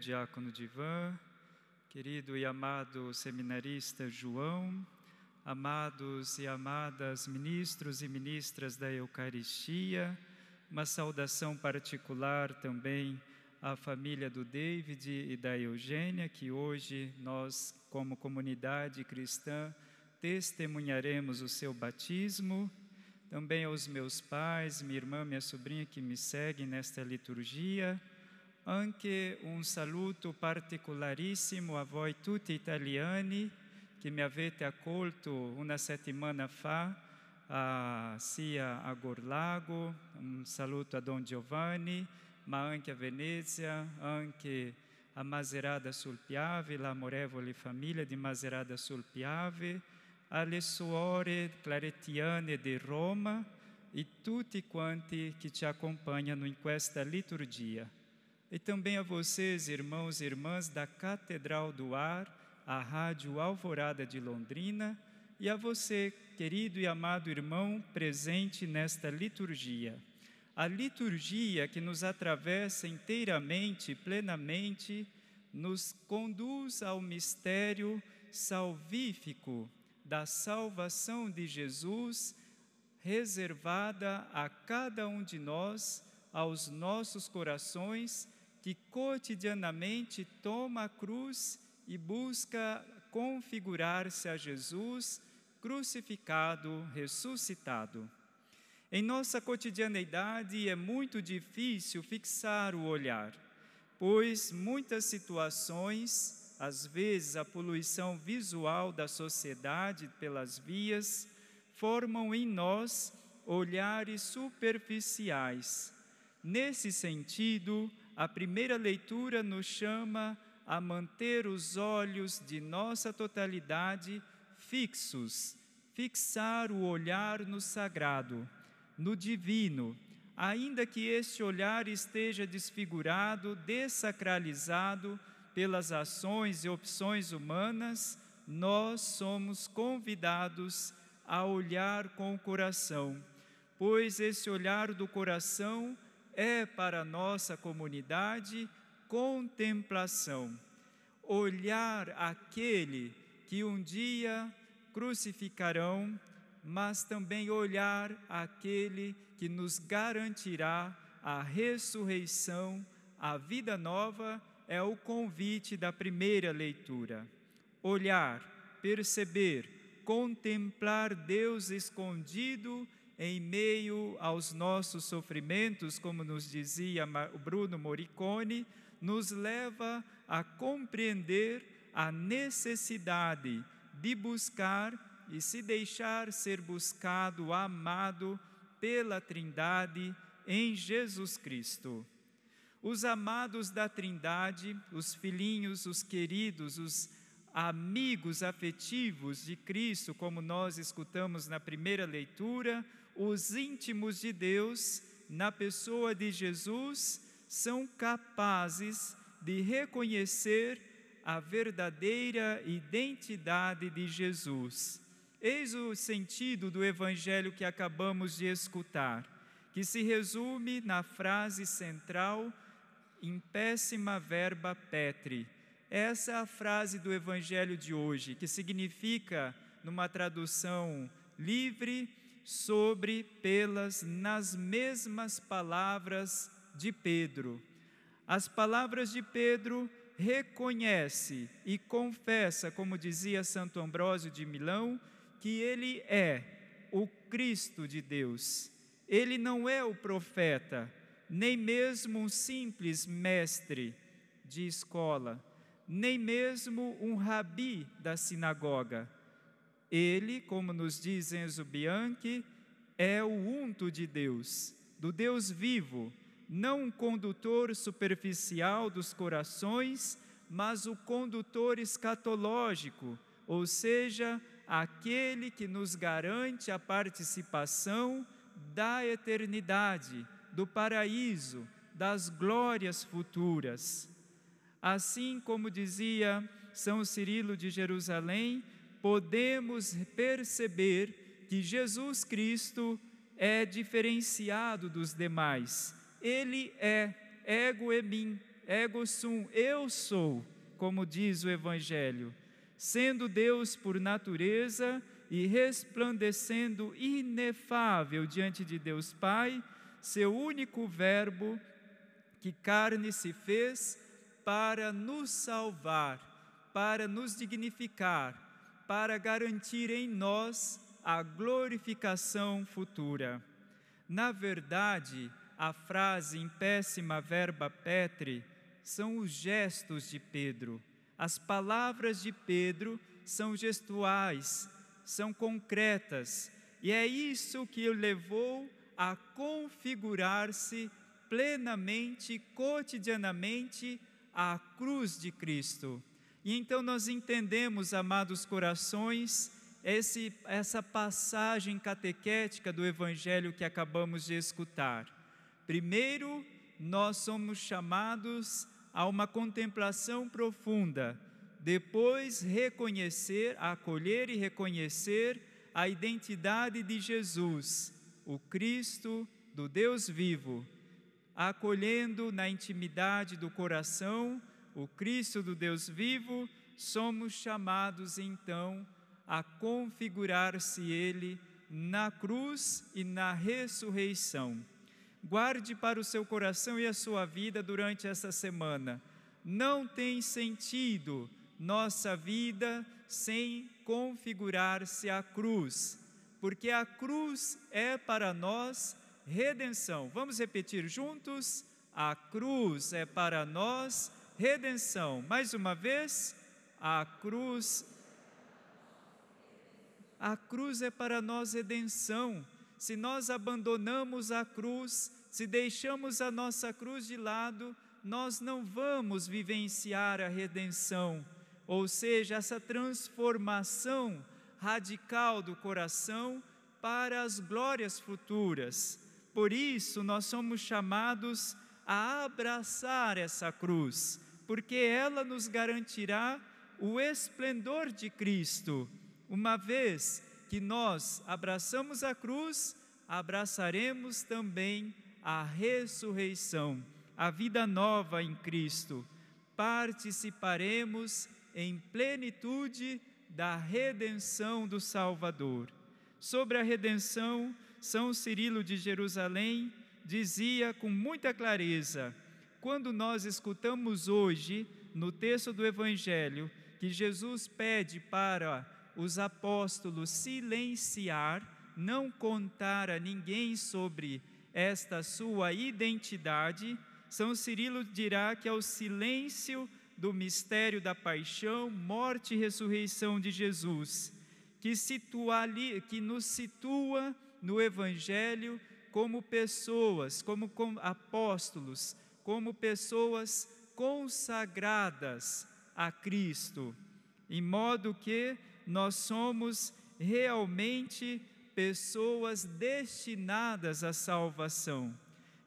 Diácono Divan, querido e amado seminarista João, amados e amadas ministros e ministras da Eucaristia, uma saudação particular também à família do David e da Eugênia, que hoje nós, como comunidade cristã, testemunharemos o seu batismo. Também aos meus pais, minha irmã, minha sobrinha que me seguem nesta liturgia. Anche un saluto particolarissimo a voi tutti italiani che mi avete accolto una settimana fa a, sia a Gorlago, un saluto a Don Giovanni, ma anche a Venezia, anche a Maserada sul Piave, l'amorevole famiglia di Maserada sul Piave, alle suore claretiane di Roma e tutti quanti che ci acompanham in questa liturgia. E também a vocês, irmãos e irmãs da Catedral do Ar, a Rádio Alvorada de Londrina, e a você, querido e amado irmão, presente nesta liturgia. A liturgia que nos atravessa inteiramente, plenamente, nos conduz ao mistério salvífico da salvação de Jesus, reservada a cada um de nós, aos nossos corações que cotidianamente toma a cruz e busca configurar-se a Jesus crucificado, ressuscitado. Em nossa cotidianeidade é muito difícil fixar o olhar, pois muitas situações, às vezes a poluição visual da sociedade pelas vias, formam em nós olhares superficiais. Nesse sentido, a primeira leitura nos chama a manter os olhos de nossa totalidade fixos, fixar o olhar no sagrado, no divino, ainda que este olhar esteja desfigurado, desacralizado pelas ações e opções humanas, nós somos convidados a olhar com o coração, pois esse olhar do coração é para a nossa comunidade contemplação, olhar aquele que um dia crucificarão, mas também olhar aquele que nos garantirá a ressurreição, a vida nova, é o convite da primeira leitura. Olhar, perceber, contemplar Deus escondido em meio aos nossos sofrimentos, como nos dizia Bruno Moricone, nos leva a compreender a necessidade de buscar e se deixar ser buscado, amado pela Trindade em Jesus Cristo. Os amados da Trindade, os filhinhos, os queridos, os amigos afetivos de Cristo, como nós escutamos na primeira leitura, os íntimos de Deus, na pessoa de Jesus, são capazes de reconhecer a verdadeira identidade de Jesus. Eis o sentido do evangelho que acabamos de escutar, que se resume na frase central, em péssima verba petri. Essa é a frase do evangelho de hoje, que significa, numa tradução livre, sobre pelas nas mesmas palavras de Pedro. As palavras de Pedro reconhece e confessa, como dizia Santo Ambrósio de Milão, que ele é o Cristo de Deus. Ele não é o profeta, nem mesmo um simples mestre de escola, nem mesmo um rabi da sinagoga ele, como nos diz Enzo Bianchi, é o unto de Deus, do Deus vivo, não um condutor superficial dos corações, mas o condutor escatológico, ou seja, aquele que nos garante a participação da eternidade, do paraíso, das glórias futuras. Assim como dizia São Cirilo de Jerusalém, podemos perceber que Jesus Cristo é diferenciado dos demais. Ele é ego e mim, ego sum, eu sou, como diz o Evangelho, sendo Deus por natureza e resplandecendo inefável diante de Deus Pai, seu único Verbo, que carne se fez para nos salvar, para nos dignificar, para garantir em nós a glorificação futura. Na verdade, a frase em péssima verba petre são os gestos de Pedro. As palavras de Pedro são gestuais, são concretas, e é isso que o levou a configurar-se plenamente, cotidianamente, à cruz de Cristo. E então nós entendemos, amados corações, esse, essa passagem catequética do Evangelho que acabamos de escutar. Primeiro, nós somos chamados a uma contemplação profunda, depois reconhecer, acolher e reconhecer a identidade de Jesus, o Cristo do Deus vivo, acolhendo na intimidade do coração o Cristo do Deus vivo, somos chamados então a configurar-se Ele na cruz e na ressurreição. Guarde para o seu coração e a sua vida durante essa semana. Não tem sentido nossa vida sem configurar-se a cruz, porque a cruz é para nós redenção. Vamos repetir juntos? A cruz é para nós redenção. Mais uma vez, a cruz a cruz é para nós redenção. Se nós abandonamos a cruz, se deixamos a nossa cruz de lado, nós não vamos vivenciar a redenção, ou seja, essa transformação radical do coração para as glórias futuras. Por isso, nós somos chamados a abraçar essa cruz, porque ela nos garantirá o esplendor de Cristo uma vez que nós abraçamos a cruz, abraçaremos também a ressurreição, a vida nova em Cristo. Participaremos em plenitude da redenção do Salvador. Sobre a redenção, São Cirilo de Jerusalém dizia com muita clareza: quando nós escutamos hoje, no texto do Evangelho, que Jesus pede para os apóstolos silenciar, não contar a ninguém sobre esta sua identidade, São Cirilo dirá que é o silêncio do mistério da paixão, morte e ressurreição de Jesus, que, situa que nos situa no Evangelho como pessoas, como apóstolos, como pessoas consagradas a Cristo, em modo que nós somos realmente pessoas destinadas à salvação.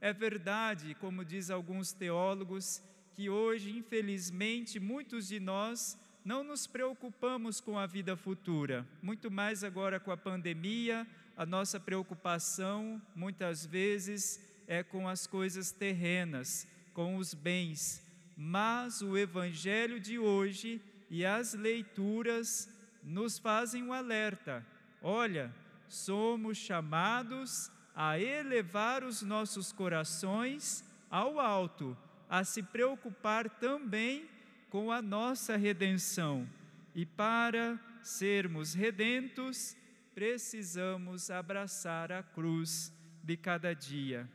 É verdade, como diz alguns teólogos, que hoje, infelizmente, muitos de nós não nos preocupamos com a vida futura, muito mais agora com a pandemia, a nossa preocupação muitas vezes é com as coisas terrenas, com os bens. Mas o Evangelho de hoje e as leituras nos fazem um alerta: olha, somos chamados a elevar os nossos corações ao alto, a se preocupar também com a nossa redenção. E para sermos redentos, precisamos abraçar a cruz de cada dia,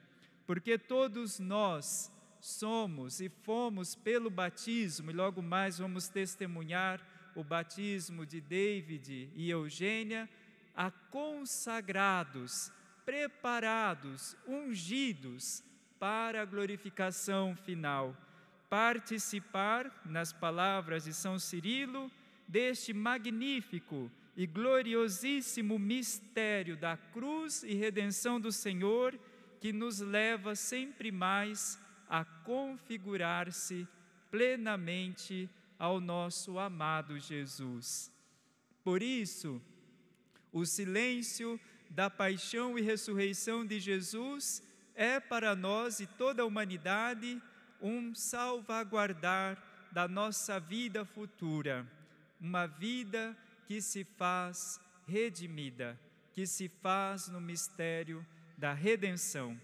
porque todos nós somos e fomos pelo batismo, e logo mais vamos testemunhar o batismo de David e Eugênia, a consagrados, preparados, ungidos para a glorificação final. Participar, nas palavras de São Cirilo, deste magnífico e gloriosíssimo mistério da cruz e redenção do Senhor, que nos leva sempre mais a configurar-se plenamente ao nosso amado Jesus. Por isso, o silêncio da paixão e ressurreição de Jesus é para nós e toda a humanidade um salvaguardar da nossa vida futura, uma vida que se faz redimida, que se faz no mistério da redenção.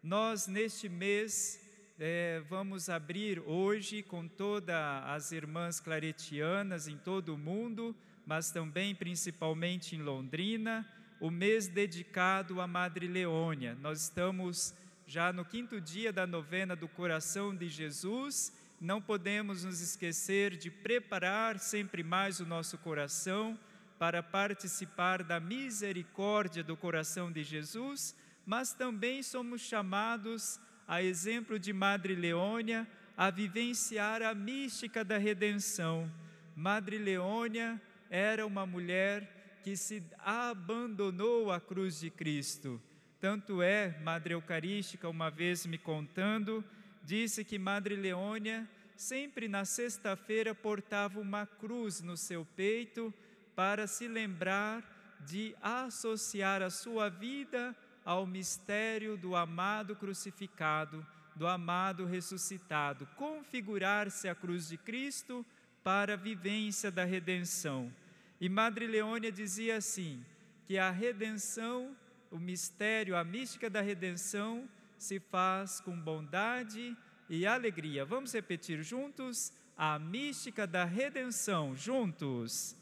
Nós, neste mês, é, vamos abrir hoje com todas as irmãs claretianas em todo o mundo, mas também principalmente em Londrina, o mês dedicado à Madre Leônia. Nós estamos já no quinto dia da novena do coração de Jesus, não podemos nos esquecer de preparar sempre mais o nosso coração para participar da misericórdia do coração de Jesus, mas também somos chamados a exemplo de Madre Leônia, a vivenciar a mística da redenção. Madre Leônia era uma mulher que se abandonou à cruz de Cristo. Tanto é, Madre Eucarística, uma vez me contando, disse que Madre Leônia sempre na sexta-feira portava uma cruz no seu peito para se lembrar de associar a sua vida ao mistério do amado crucificado, do amado ressuscitado, configurar-se a cruz de Cristo para a vivência da redenção. E Madre Leônia dizia assim: que a redenção, o mistério, a mística da redenção se faz com bondade e alegria. Vamos repetir juntos? A mística da redenção, juntos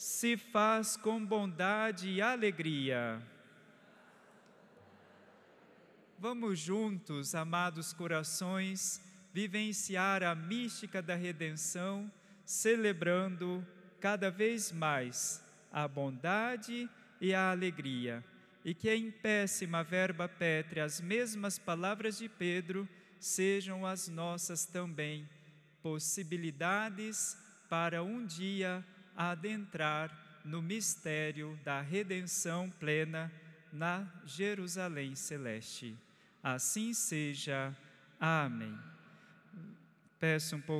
se faz com bondade e alegria. Vamos juntos, amados corações, vivenciar a mística da redenção, celebrando cada vez mais a bondade e a alegria. E que em péssima verba pétrea as mesmas palavras de Pedro sejam as nossas também, possibilidades para um dia adentrar no mistério da redenção plena na Jerusalém celeste. Assim seja. Amém. Peço um pouco